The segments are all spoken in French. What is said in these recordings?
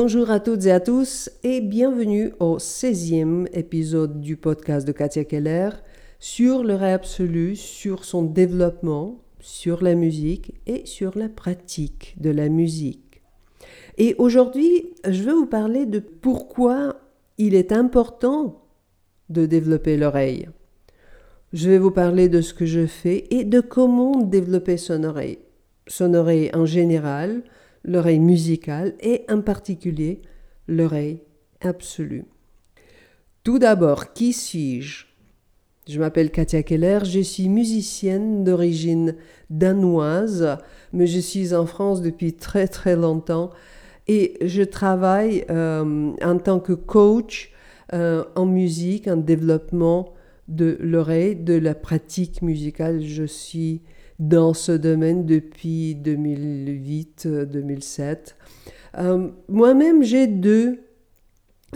Bonjour à toutes et à tous et bienvenue au 16e épisode du podcast de Katia Keller sur le rêve absolu, sur son développement, sur la musique et sur la pratique de la musique. Et aujourd'hui, je vais vous parler de pourquoi il est important de développer l'oreille. Je vais vous parler de ce que je fais et de comment développer son oreille. Son oreille en général, l'oreille musicale et en particulier l'oreille absolue. Tout d'abord, qui suis-je? Je m'appelle Katia Keller, je suis musicienne d'origine danoise, mais je suis en France depuis très très longtemps et je travaille euh, en tant que coach euh, en musique, en développement de l'oreille, de la pratique musicale. Je suis dans ce domaine depuis 2008-2007. Euh, moi-même, j'ai deux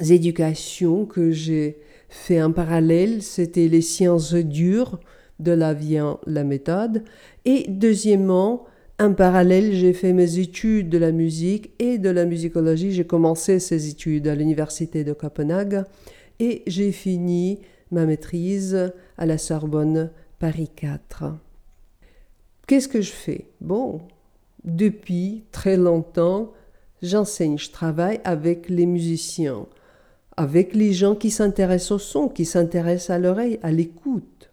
éducations que j'ai fait en parallèle. C'était les sciences dures, de la vient la méthode. Et deuxièmement, en parallèle, j'ai fait mes études de la musique et de la musicologie. J'ai commencé ces études à l'université de Copenhague et j'ai fini ma maîtrise à la Sorbonne Paris 4. Qu'est-ce que je fais? Bon, depuis très longtemps, j'enseigne, je travaille avec les musiciens, avec les gens qui s'intéressent au son, qui s'intéressent à l'oreille, à l'écoute,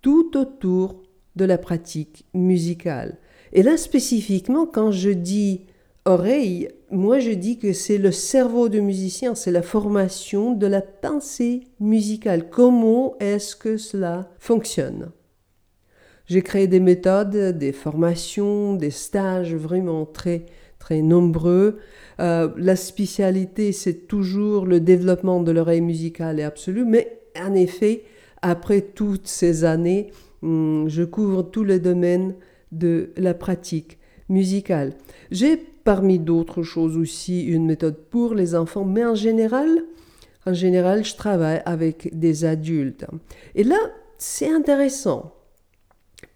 tout autour de la pratique musicale. Et là, spécifiquement, quand je dis oreille, moi je dis que c'est le cerveau du musicien, c'est la formation de la pensée musicale. Comment est-ce que cela fonctionne? J'ai créé des méthodes, des formations, des stages vraiment très, très nombreux. Euh, la spécialité, c'est toujours le développement de l'oreille musicale et absolue, mais en effet, après toutes ces années, hmm, je couvre tous les domaines de la pratique musicale. J'ai parmi d'autres choses aussi une méthode pour les enfants, mais en général, en général, je travaille avec des adultes. Et là, c'est intéressant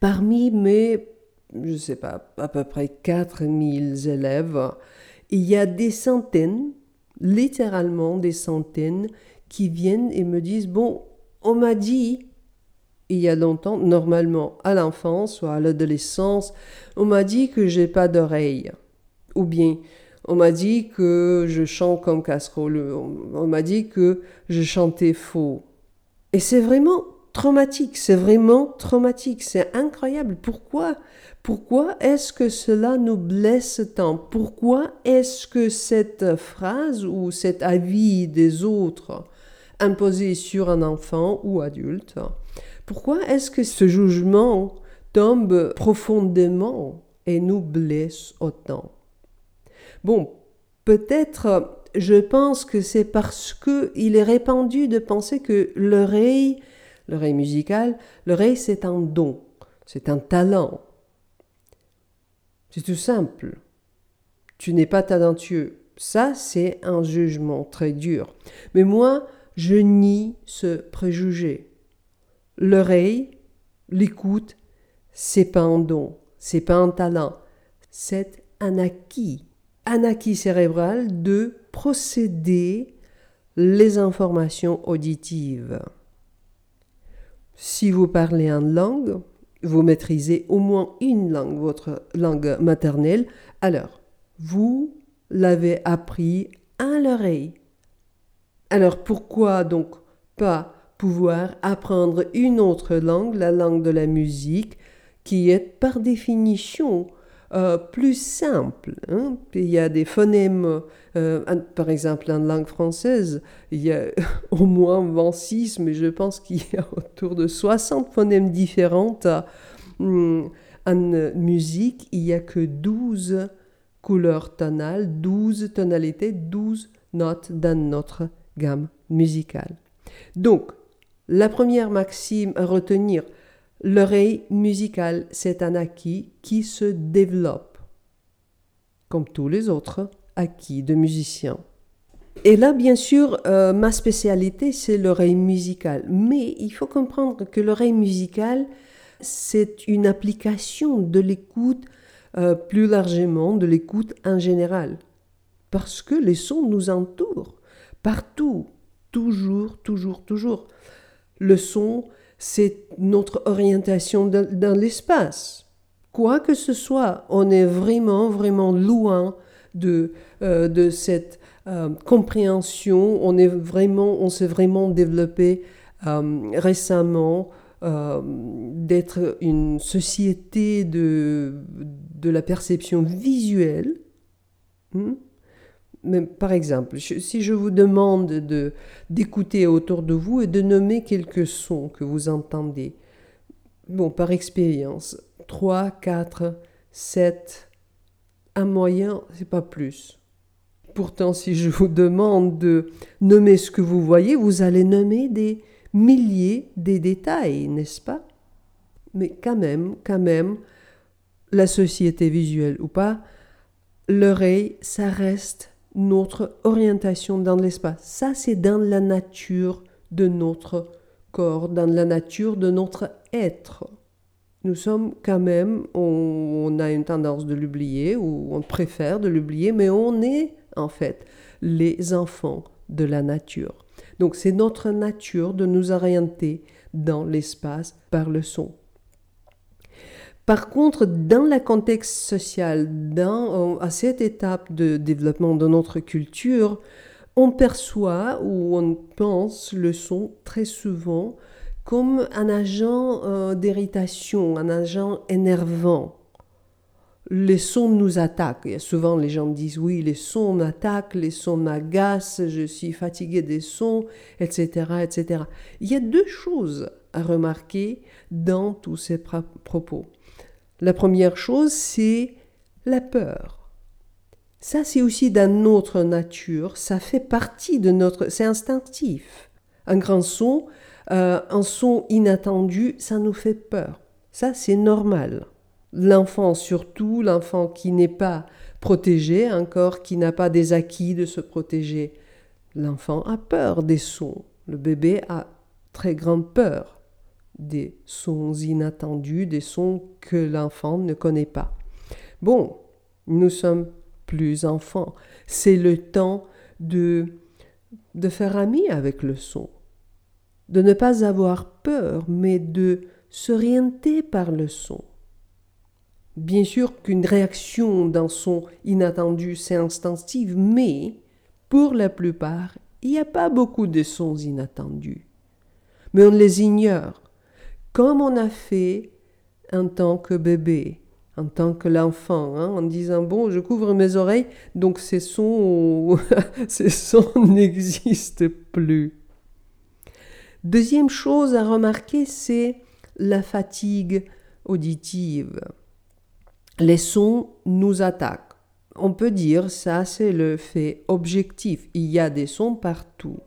Parmi mes, je ne sais pas, à peu près 4000 élèves, il y a des centaines, littéralement des centaines, qui viennent et me disent, bon, on m'a dit, il y a longtemps, normalement à l'enfance ou à l'adolescence, on m'a dit que j'ai pas d'oreille. Ou bien, on m'a dit que je chante comme casserole. On m'a dit que je chantais faux. Et c'est vraiment traumatique, c'est vraiment traumatique, c'est incroyable. Pourquoi Pourquoi est-ce que cela nous blesse tant? Pourquoi est-ce que cette phrase ou cet avis des autres imposé sur un enfant ou adulte, pourquoi est-ce que ce jugement tombe profondément et nous blesse autant? Bon, peut-être je pense que c'est parce que il est répandu de penser que l'oreille l'oreille musicale, l'oreille c'est un don, c'est un talent. C'est tout simple. Tu n'es pas talentueux. Ça, c'est un jugement très dur. Mais moi, je nie ce préjugé. L'oreille, l'écoute, c'est pas un don, c'est pas un talent, c'est un acquis. Un acquis cérébral de procéder les informations auditives. Si vous parlez en langue, vous maîtrisez au moins une langue, votre langue maternelle, alors vous l'avez appris à l'oreille. Alors pourquoi donc pas pouvoir apprendre une autre langue, la langue de la musique, qui est par définition euh, plus simple. Hein? Il y a des phonèmes, euh, par exemple en langue française, il y a au moins 26, mais je pense qu'il y a autour de 60 phonèmes différents. Hum, en musique, il n'y a que 12 couleurs tonales, 12 tonalités, 12 notes dans notre gamme musicale. Donc, la première maxime à retenir, L'oreille musicale, c'est un acquis qui se développe, comme tous les autres acquis de musiciens. Et là, bien sûr, euh, ma spécialité, c'est l'oreille musicale. Mais il faut comprendre que l'oreille musicale, c'est une application de l'écoute euh, plus largement, de l'écoute en général. parce que les sons nous entourent, partout, toujours, toujours, toujours. Le son, c'est notre orientation dans, l'espace. Quoi que ce soit, on est vraiment, vraiment loin de, euh, de cette euh, compréhension. On, vraiment, s'est vraiment développé euh, récemment d'être une société de, de la perception visuelle. Hmm? Mais, par exemple, si je vous demande de, d'écouter autour de vous et de nommer quelques sons que vous entendez, bon, par expérience, 3, 4, 7, un moyen, c'est pas plus. Pourtant, si je vous demande de nommer ce que vous voyez, vous allez nommer des milliers des détails, n'est-ce pas? Mais quand même, quand même, la société visuelle ou pas, l'oreille, ça reste notre orientation dans l'espace. Ça, c'est dans la nature de notre corps, dans la nature de notre être. Nous sommes quand même, on, a une tendance de l'oublier, ou on préfère de l'oublier, mais on est en fait les enfants de la nature. Donc c'est notre nature de nous orienter dans l'espace par le son. Par contre, dans le contexte social, dans, à cette étape de développement de notre culture, on perçoit ou on pense le son très souvent comme un agent euh, d'irritation, un agent énervant. Les sons nous attaquent. Souvent, les gens disent oui, les sons m'attaquent, les sons m'agacent, je suis fatigué des sons, etc., etc. Il y a deux choses à remarquer dans tous ces propos. La première chose, c'est la peur. Ça, c'est aussi dans notre nature, ça fait partie de notre... C'est instinctif. Un grand son, euh, un son inattendu, ça nous fait peur. Ça, c'est normal. L'enfant, surtout l'enfant qui n'est pas protégé encore, qui n'a pas des acquis de se protéger, l'enfant a peur des sons. Le bébé a très grande peur des sons inattendus, des sons que l'enfant ne connaît pas. Bon, nous sommes plus enfants. C'est le temps de, de faire ami avec le son, de ne pas avoir peur, mais de s'orienter par le son. Bien sûr qu'une réaction d'un son inattendu, c'est instinctif, mais pour la plupart, il n'y a pas beaucoup de sons inattendus. Mais on les ignore comme on a fait en tant que bébé, en tant que l'enfant, hein, en disant bon, je couvre mes oreilles, donc ces sons, ces sons n'existent plus. Deuxième chose à remarquer, c'est la fatigue auditive. Les sons nous attaquent. On peut dire ça, c'est le fait objectif. Il y a des sons partout.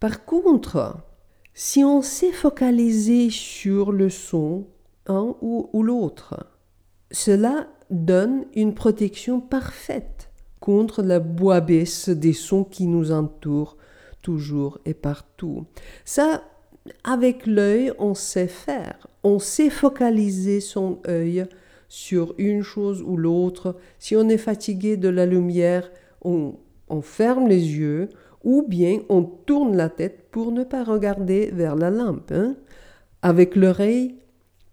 Par contre, si on s'est focalisé sur le son, un ou, l'autre, cela donne une protection parfaite contre la bois-baisse des sons qui nous entourent toujours et partout. Ça, avec l'œil, on sait faire. On sait focaliser son œil sur une chose ou l'autre. Si on est fatigué de la lumière, on ferme les yeux, ou bien on tourne la tête pour ne pas regarder vers la lampe. Hein. Avec l'oreille,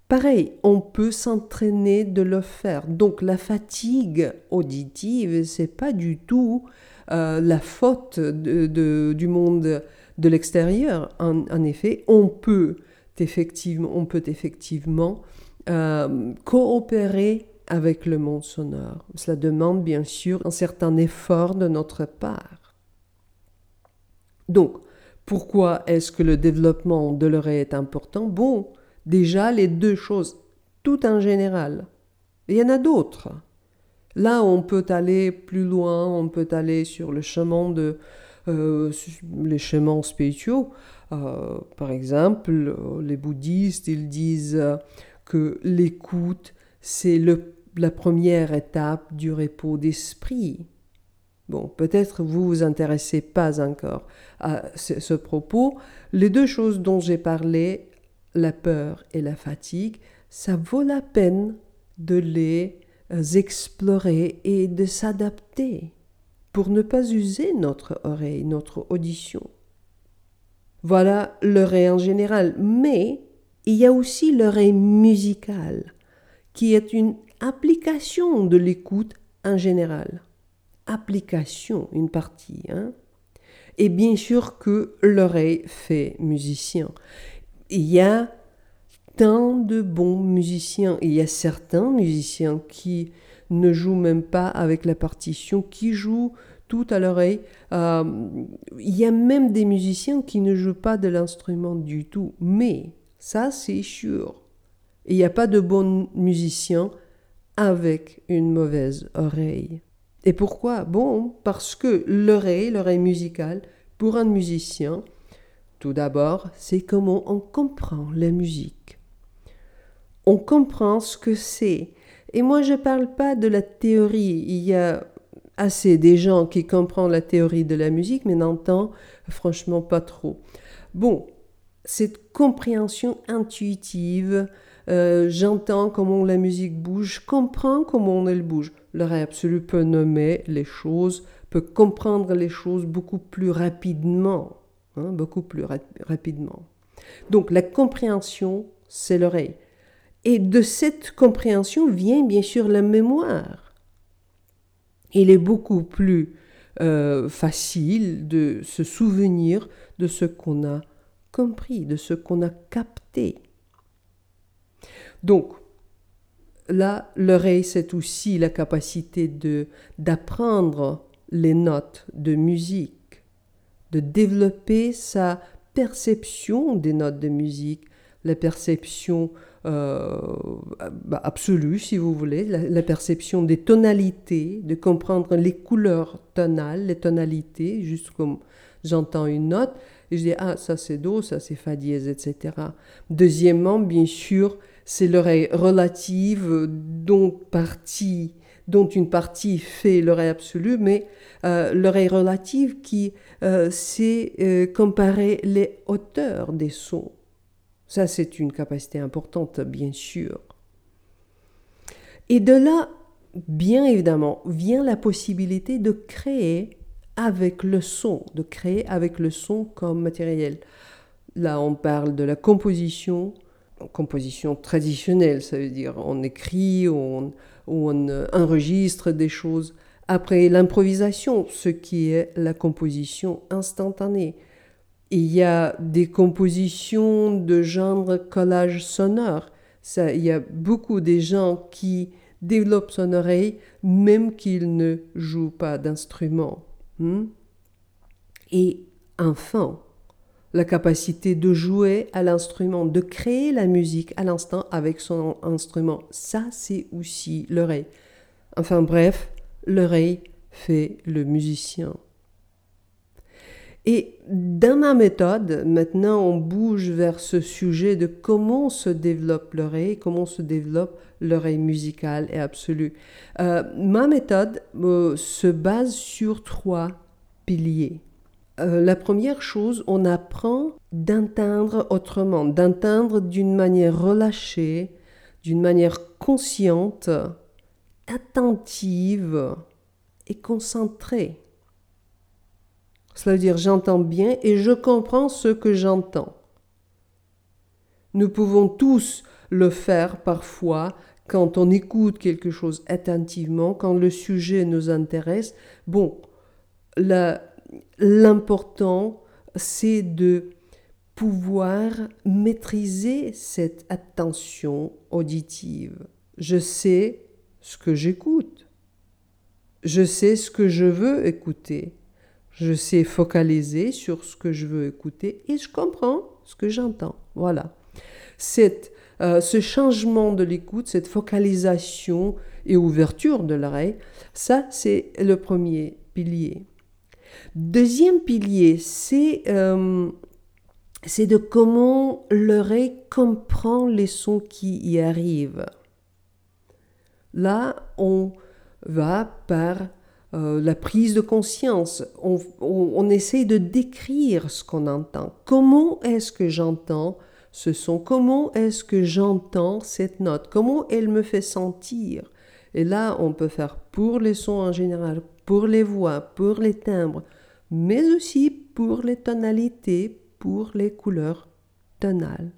pareil, on peut s'entraîner de le faire. Donc la fatigue auditive, c'est pas du tout euh, la faute de, du monde de l'extérieur. En, effet, on peut effectivement, on peut effectivement euh, coopérer avec le monde sonore. Cela demande bien sûr un certain effort de notre part. Donc, pourquoi est-ce que le développement de l'oreille est important? Bon, déjà les deux choses, tout en général. Il y en a d'autres. Là, on peut aller plus loin, on peut aller sur le chemin de euh, les chemins spirituaux. Euh, par exemple, les bouddhistes, ils disent que l'écoute, c'est la première étape du repos d'esprit. Bon, peut-être vous vous intéressez pas encore à ce, propos. Les deux choses dont j'ai parlé, la peur et la fatigue, ça vaut la peine de les explorer et de s'adapter. pour ne pas user notre oreille, notre audition. Voilà l'oreille en général, mais il y a aussi l'oreille musicale, qui est une application de l'écoute en général. Application, une partie. Hein? Et bien sûr que l'oreille fait musicien. Il y a tant de bons musiciens. Il y a certains musiciens qui ne jouent même pas avec la partition, qui jouent tout à l'oreille. Euh, il y a même des musiciens qui ne jouent pas de l'instrument du tout. Mais ça, c'est sûr. Il n'y a pas de bons musiciens avec une mauvaise oreille. Et pourquoi? Bon, parce que l'oreille, l'oreille musicale, pour un musicien, tout d'abord, c'est comment on comprend la musique. On comprend ce que c'est. Et moi, je ne parle pas de la théorie. Il y a assez des gens qui comprennent la théorie de la musique, mais n'entendent franchement pas trop. Bon, cette compréhension intuitive, euh, j'entends comment la musique bouge, je comprends comment elle bouge. L'oreille absolue peut nommer les choses, peut comprendre les choses beaucoup plus rapidement, hein, beaucoup plus rapidement. Donc la compréhension, c'est l'oreille. Et de cette compréhension vient bien sûr la mémoire. Il est beaucoup plus euh, facile de se souvenir de ce qu'on a compris, de ce qu'on a capté. Donc, là, l'oreille, c'est aussi la capacité de d'apprendre les notes de musique, de développer sa perception des notes de musique, la perception euh, bah, absolue, si vous voulez, la, perception des tonalités, de comprendre les couleurs tonales, les tonalités, juste comme j'entends une note, et je dis, ah, ça c'est Do, ça c'est Fa dièse, etc. Deuxièmement, bien sûr, c'est l'oreille relative dont, partie, dont une partie fait l'oreille absolue, mais euh, l'oreille relative qui euh, sait euh, comparer les hauteurs des sons. Ça, c'est une capacité importante, bien sûr. Et de là, bien évidemment, vient la possibilité de créer avec le son, de créer avec le son comme matériel. Là, on parle de la composition, composition traditionnelle, ça veut dire on écrit, on, on enregistre des choses. Après l'improvisation, ce qui est la composition instantanée. Il y a des compositions de genre collage sonore. Il y a beaucoup de gens qui développent son oreille même qu'ils ne jouent pas d'instrument. Hmm? Et enfin, la capacité de jouer à l'instrument, de créer la musique à l'instant avec son instrument. Ça, c'est aussi l'oreille. Enfin bref, l'oreille fait le musicien. Et dans ma méthode, maintenant on bouge vers ce sujet de comment se développe l'oreille, comment se développe l'oreille musicale et absolue. Euh, ma méthode euh, se base sur trois piliers. Euh, la première chose, on apprend d'entendre autrement, d'entendre d'une manière relâchée, d'une manière consciente, attentive et concentrée. Cela veut dire j'entends bien et je comprends ce que j'entends. Nous pouvons tous le faire parfois quand on écoute quelque chose attentivement, quand le sujet nous intéresse. Bon, l'important, c'est de pouvoir maîtriser cette attention auditive. Je sais ce que j'écoute. Je sais ce que je veux écouter. Je sais focaliser sur ce que je veux écouter et je comprends ce que j'entends. Voilà. Euh, ce changement de l'écoute, cette focalisation et ouverture de l'oreille, ça c'est le premier pilier. Deuxième pilier, euh, c'est de comment l'oreille comprend les sons qui y arrivent. Là, on va par euh, la prise de conscience. On, on, essaye de décrire ce qu'on entend. Comment est-ce que j'entends ce son? Comment est-ce que j'entends cette note? Comment elle me fait sentir? Et là, on peut faire pour les sons en général, pour les voix, pour les timbres, mais aussi pour les tonalités, pour les couleurs tonales.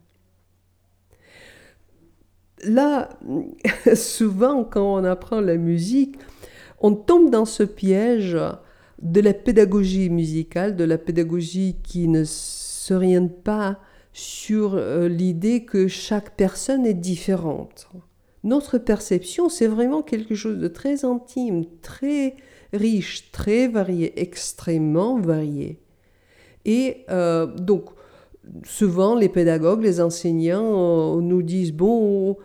Là, souvent quand on apprend la musique, on tombe dans ce piège de la pédagogie musicale, de la pédagogie qui ne s'oriente pas sur euh, l'idée que chaque personne est différente. Notre perception, c'est vraiment quelque chose de très intime, très riche, très varié, extrêmement varié. Et euh, donc, souvent, les pédagogues, les enseignants euh, nous disent, bon,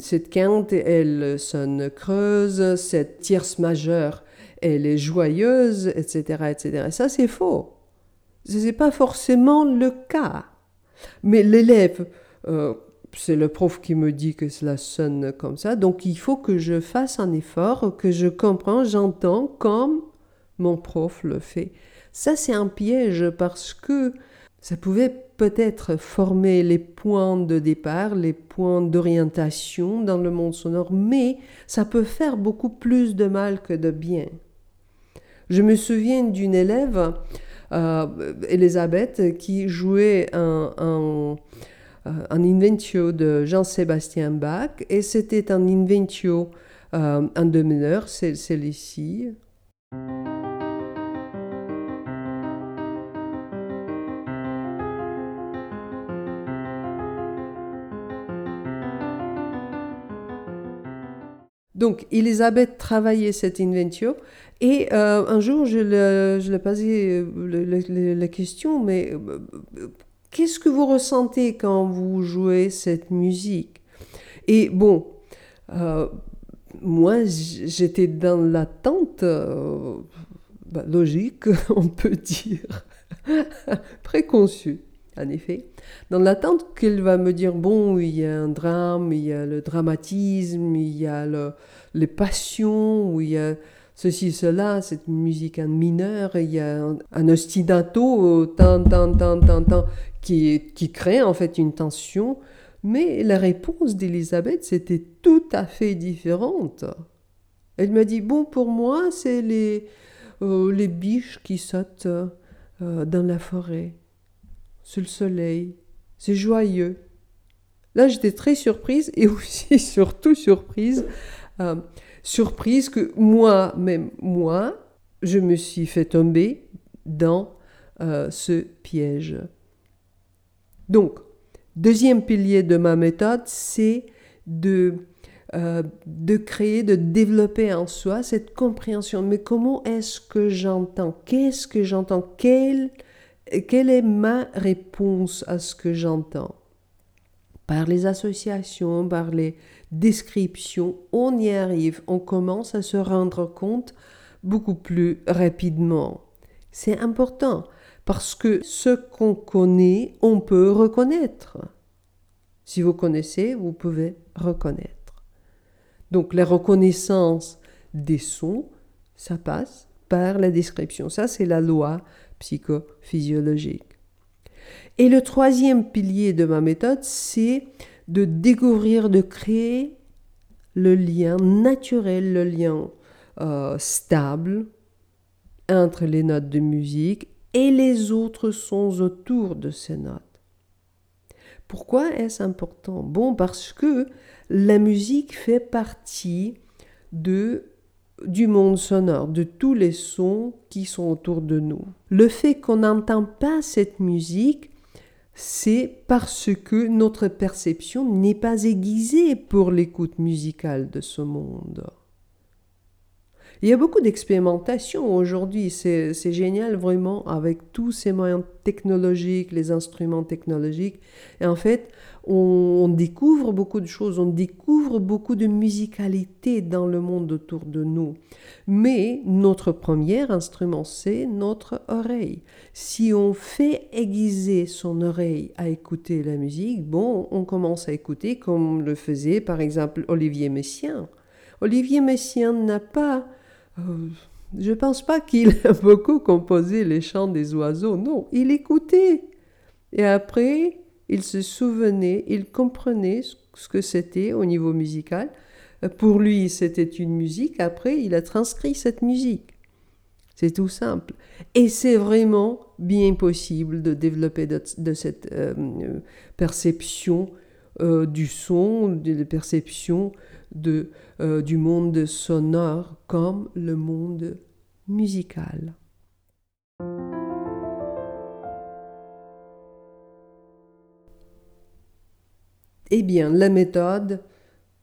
cette quinte, elle sonne creuse, cette tierce majeure, elle est joyeuse, etc. etc. Ça, c'est faux. Ce n'est pas forcément le cas. Mais l'élève, euh, c'est le prof qui me dit que cela sonne comme ça, donc il faut que je fasse un effort, que je comprends, j'entends comme mon prof le fait. Ça, c'est un piège parce que ça pouvait peut-être former les points de départ, les points d'orientation dans le monde sonore, mais ça peut faire beaucoup plus de mal que de bien. Je me souviens d'une élève euh, Elisabeth qui jouait euh, un inventio de Jean-Sébastien Bach et c'était un inventio euh, en deux mineurs, c'est ici. Donc, Elisabeth travaillait cet inventio et euh, un jour, je lui ai posé euh, la question, mais euh, qu'est-ce que vous ressentez quand vous jouez cette musique? Et bon, moi, j'étais dans l'attente, bah, logique, on peut dire, préconçue en effet, dans l'attente qu'elle va me dire, bon, il y a un drame, il y a le dramatisme, il y a les passions, il y a ceci, cela, cette musique en mineur, il y a un, ostinato, tant, tant, tant, tant, tant, qui, qui crée en fait une tension. Mais la réponse d'Elisabeth, c'était tout à fait différente. Elle m'a dit, bon, pour moi, c'est les, euh, les biches qui sautent euh, dans la forêt sous le soleil. C'est joyeux. Là, j'étais très surprise et aussi surtout surprise, euh, surprise que moi, même moi, je me suis fait tomber dans euh, ce piège. Donc, deuxième pilier de ma méthode, c'est de, euh, de créer, de développer en soi cette compréhension. Mais comment est-ce que j'entends? Qu'est-ce que j'entends? Quel quelle est ma réponse à ce que j'entends? Par les associations, par les descriptions, on y arrive, on commence à se rendre compte beaucoup plus rapidement. C'est important parce que ce qu'on connaît, on peut reconnaître. Si vous connaissez, vous pouvez reconnaître. Donc la reconnaissance des sons, ça passe par la description. Ça, c'est la loi psychophysiologique. Et le troisième pilier de ma méthode, c'est de découvrir, de créer le lien naturel, le lien euh, stable entre les notes de musique et les autres sons autour de ces notes. Pourquoi est-ce important? Bon, parce que la musique fait partie de du monde sonore, de tous les sons qui sont autour de nous. Le fait qu'on n'entend pas cette musique, c'est parce que notre perception n'est pas aiguisée pour l'écoute musicale de ce monde. Il y a beaucoup d'expérimentation aujourd'hui, c'est génial vraiment avec tous ces moyens technologiques, les instruments technologiques. Et en fait, on, découvre beaucoup de choses, on découvre beaucoup de musicalité dans le monde autour de nous. Mais notre premier instrument, c'est notre oreille. Si on fait aiguiser son oreille à écouter la musique, bon, on commence à écouter comme le faisait par exemple Olivier Messiaen. Olivier Messiaen n'a pas je ne pense pas qu'il a beaucoup composé les chants des oiseaux. Non, il écoutait. Et après, il se souvenait, il comprenait ce que c'était au niveau musical pour lui c'était une musique, après il a transcrit cette musique. C'est tout simple. Et c'est vraiment bien possible de développer de, cette euh, perception euh, du son, de perception de, euh, du monde sonore comme le monde musical. Eh bien, la méthode,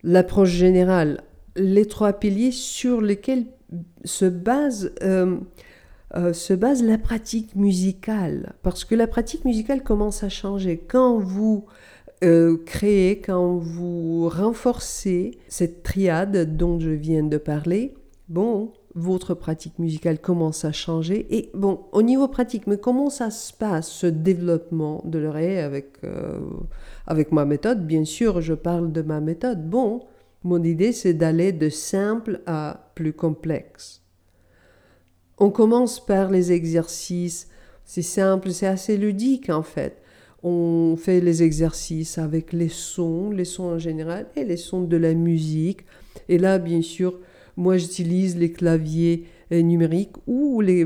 l'approche générale, les trois piliers sur lesquels se base, euh, euh, se base la pratique musicale. Parce que la pratique musicale commence à changer. Quand vous euh, créez, quand vous renforcez cette triade dont je viens de parler, bon, votre pratique musicale commence à changer. Et bon, au niveau pratique, mais comment ça se passe, ce développement de l'oreille avec, avec ma méthode? Bien sûr, je parle de ma méthode. Bon, mon idée, c'est d'aller de simple à plus complexe. On commence par les exercices. C'est simple, c'est assez ludique en fait. On fait les exercices avec les sons, les sons en général et les sons de la musique. Et là, bien sûr, moi j'utilise les claviers euh, numériques ou les,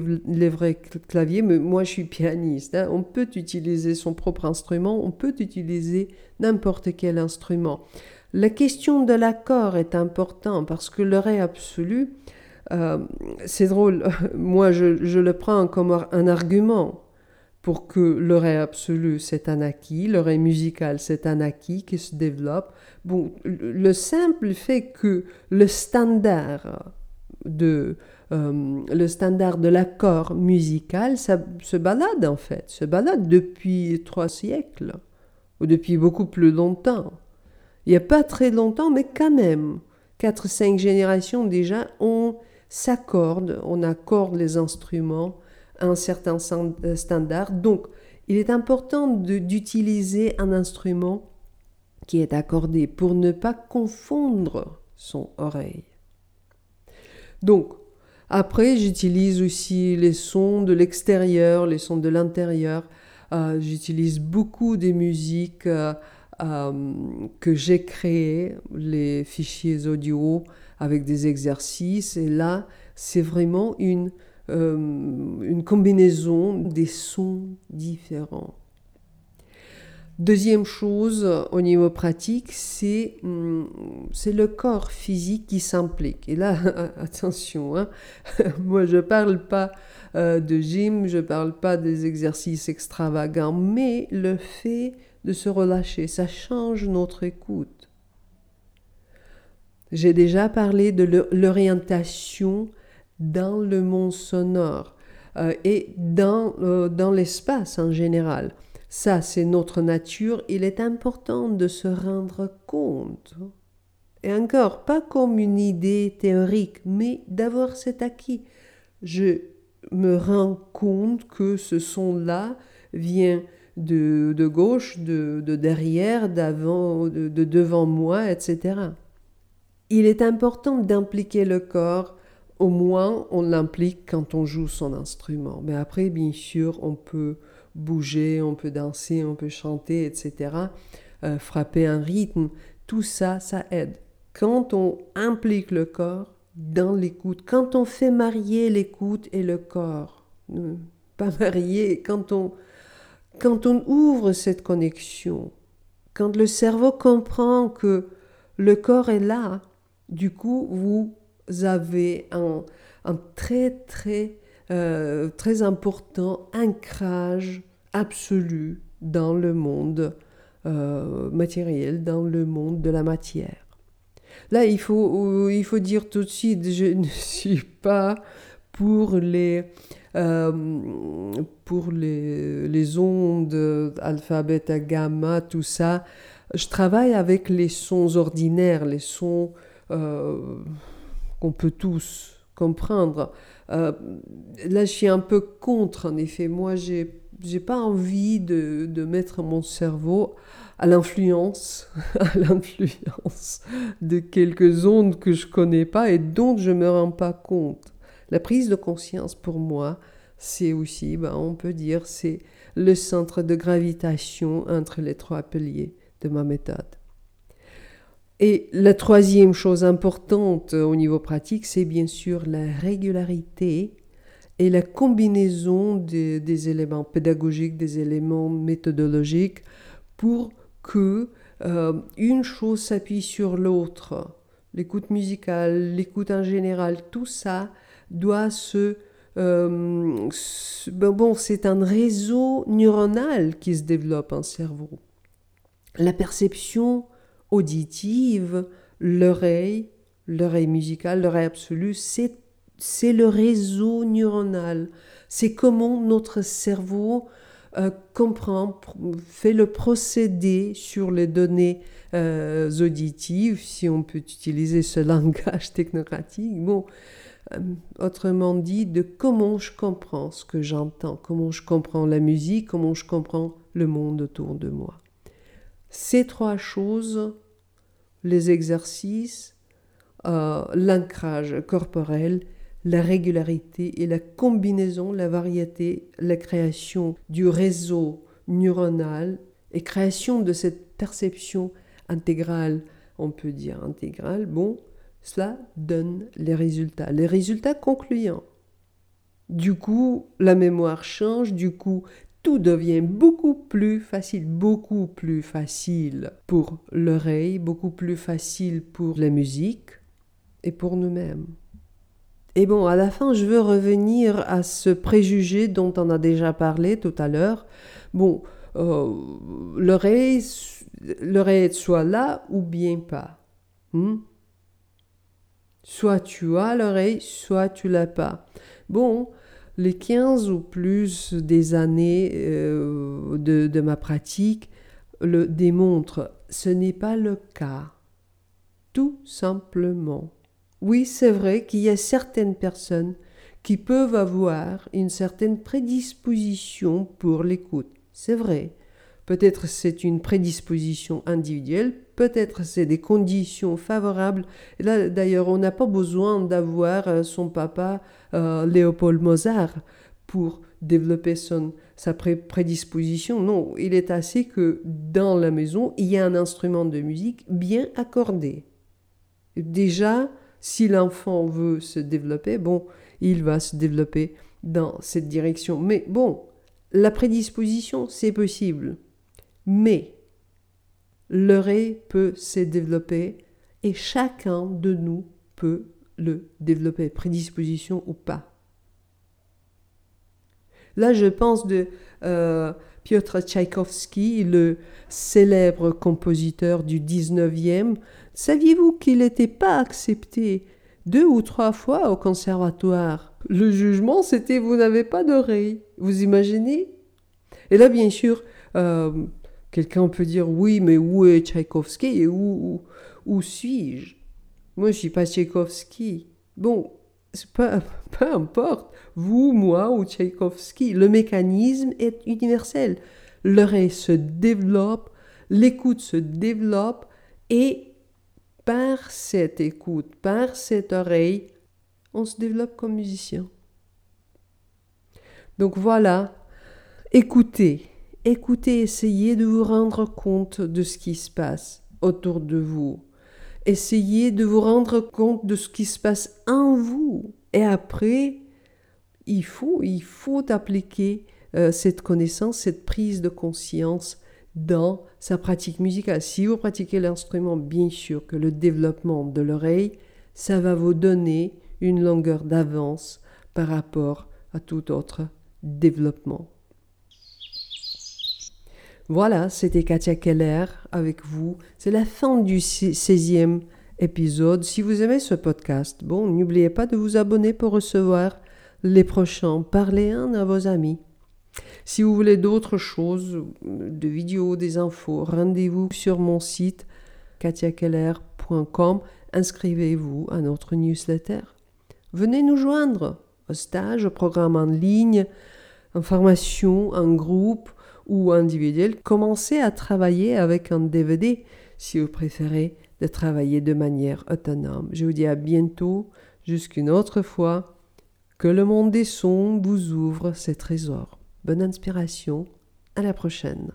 vrais claviers, mais moi je suis pianiste. Hein. On peut utiliser son propre instrument, on peut utiliser n'importe quel instrument. La question de l'accord est importante parce que le ré absolu, euh, c'est drôle, moi je, le prends comme un argument pour que le ré absolu c'est un acquis, le ré musical c'est un acquis qui se développe. Bon, le simple fait que le standard de, euh, le standard de l'accord musical, ça se balade en fait, se balade depuis trois siècles, ou depuis beaucoup plus longtemps. Il n'y a pas très longtemps, mais quand même, 4-5 générations déjà, on s'accorde, on accorde les instruments un certain euh, standard. Donc, il est important d'utiliser un instrument qui est accordé pour ne pas confondre son oreille. Donc, après, j'utilise aussi les sons de l'extérieur, les sons de l'intérieur. Euh, j'utilise beaucoup des musiques euh, que j'ai créé les fichiers audio avec des exercices. Et là, c'est vraiment une, euh, une combinaison des sons différents. Deuxième chose au niveau pratique, c'est hum, le corps physique qui s'implique. Et là, attention, hein, moi je ne parle pas euh, de gym, je ne parle pas des exercices extravagants, mais le fait de se relâcher, ça change notre écoute. J'ai déjà parlé de l'orientation dans le monde sonore euh, et dans, euh, dans l'espace en général. Ça, c'est notre nature. Il est important de se rendre compte. Et encore, pas comme une idée théorique, mais d'avoir cet acquis. Je me rends compte que ce son-là vient de, gauche, de, derrière, d'avant, de, devant moi, etc. Il est important d'impliquer le corps, au moins on l'implique quand on joue son instrument. Mais après, bien sûr, on peut bouger, on peut danser, on peut chanter, etc. Euh, frapper un rythme, tout ça, ça aide. Quand on implique le corps dans l'écoute, quand on fait marier l'écoute et le corps, euh, pas marier, quand on quand on ouvre cette connexion, quand le cerveau comprend que le corps est là, du coup, vous avez un, très, très, euh, très important ancrage absolu dans le monde euh, matériel, dans le monde de la matière. Là, il faut, il faut dire tout de suite, je ne suis pas pour les, euh, pour les, les, ondes alpha, bêta, gamma, tout ça. Je travaille avec les sons ordinaires, les sons qu'on peut tous comprendre. Euh, là, je suis un peu contre, en effet. Moi, j'ai n'ai pas envie de, de, mettre mon cerveau à l'influence, à l'influence de quelques ondes que je connais pas et dont je me rends pas compte. La prise de conscience pour moi, c'est aussi, ben, on peut dire, c'est le centre de gravitation entre les trois piliers de ma méthode. Et la troisième chose importante au niveau pratique, c'est bien sûr la régularité et la combinaison des, éléments pédagogiques, des éléments méthodologiques pour que euh, une chose s'appuie sur l'autre. L'écoute musicale, l'écoute en général, tout ça doit se... Euh, bon, c'est un réseau neuronal qui se développe en cerveau. La perception auditive, l'oreille, l'oreille musicale, l'oreille absolue, c'est c'est le réseau neuronal. C'est comment notre cerveau euh, comprend, fait le procédé sur les données euh, auditives, si on peut utiliser ce langage technocratique. Bon, euh, autrement dit, de comment je comprends ce que j'entends, comment je comprends la musique, comment je comprends le monde autour de moi. Ces trois choses, les exercices, l'ancrage corporel la régularité et la combinaison, la variété, la création du réseau neuronal et création de cette perception intégrale, on peut dire intégrale, bon, cela donne les résultats, les résultats concluants. Du coup, la mémoire change, du coup, tout devient beaucoup plus facile, beaucoup plus facile pour l'oreille, beaucoup plus facile pour la musique et pour nous-mêmes. Et bon, à la fin, je veux revenir à ce préjugé dont on a déjà parlé tout à l'heure. Bon, euh, l'oreille, l'oreille soit là ou bien pas. Hmm? Soit tu as l'oreille, soit tu l'as pas. Bon, les 15 ou plus des années euh, de, de ma pratique le démontrent. Ce n'est pas le cas. Tout simplement. Oui, c'est vrai qu'il y a certaines personnes qui peuvent avoir une certaine prédisposition pour l'écoute. C'est vrai. Peut-être c'est une prédisposition individuelle, peut-être c'est des conditions favorables. Là, d'ailleurs, on n'a pas besoin d'avoir euh, son papa euh, Léopold Mozart pour développer son, sa prédisposition. Non, il est assez que dans la maison, il y a un instrument de musique bien accordé. Déjà, si l'enfant veut se développer, bon, il va se développer dans cette direction. Mais bon, la prédisposition, c'est possible. Mais l'oreille peut se développer et chacun de nous peut le développer, prédisposition ou pas. Là, je pense de euh, Piotr Tchaïkovski, le célèbre compositeur du 19e, Saviez-vous qu'il n'était pas accepté deux ou trois fois au conservatoire? Le jugement, c'était vous n'avez pas d'oreille. Vous imaginez? Et là, bien sûr, euh, quelqu'un peut dire oui, mais où est Tchaïkovski et où, où, suis-je? Moi, je suis pas Tchaïkovski. Bon, peu, peu importe, vous, moi ou Tchaïkovski, le mécanisme est universel. L'oreille se développe, l'écoute se développe et par cette écoute, par cette oreille, on se développe comme musicien. Donc voilà, écoutez, écoutez, essayez de vous rendre compte de ce qui se passe autour de vous. Essayez de vous rendre compte de ce qui se passe en vous. Et après, il faut, il faut appliquer euh, cette connaissance, cette prise de conscience dans sa pratique musicale. Si vous pratiquez l'instrument, bien sûr que le développement de l'oreille, ça va vous donner une longueur d'avance par rapport à tout autre développement. Voilà, c'était Katia Keller avec vous. C'est la fin du 16e épisode. Si vous aimez ce podcast, bon, n'oubliez pas de vous abonner pour recevoir les prochains. Parlez-en à vos amis. Si vous voulez d'autres choses, de vidéos, des infos, rendez-vous sur mon site katiakeller.com. Inscrivez-vous à notre newsletter. Venez nous joindre au stage, au programme en ligne, en formation, en groupe ou individuel. Commencez à travailler avec un DVD si vous préférez de travailler de manière autonome. Je vous dis à bientôt, jusqu'une autre fois. Que le monde des sons vous ouvre ses trésors. Bonne inspiration. À la prochaine.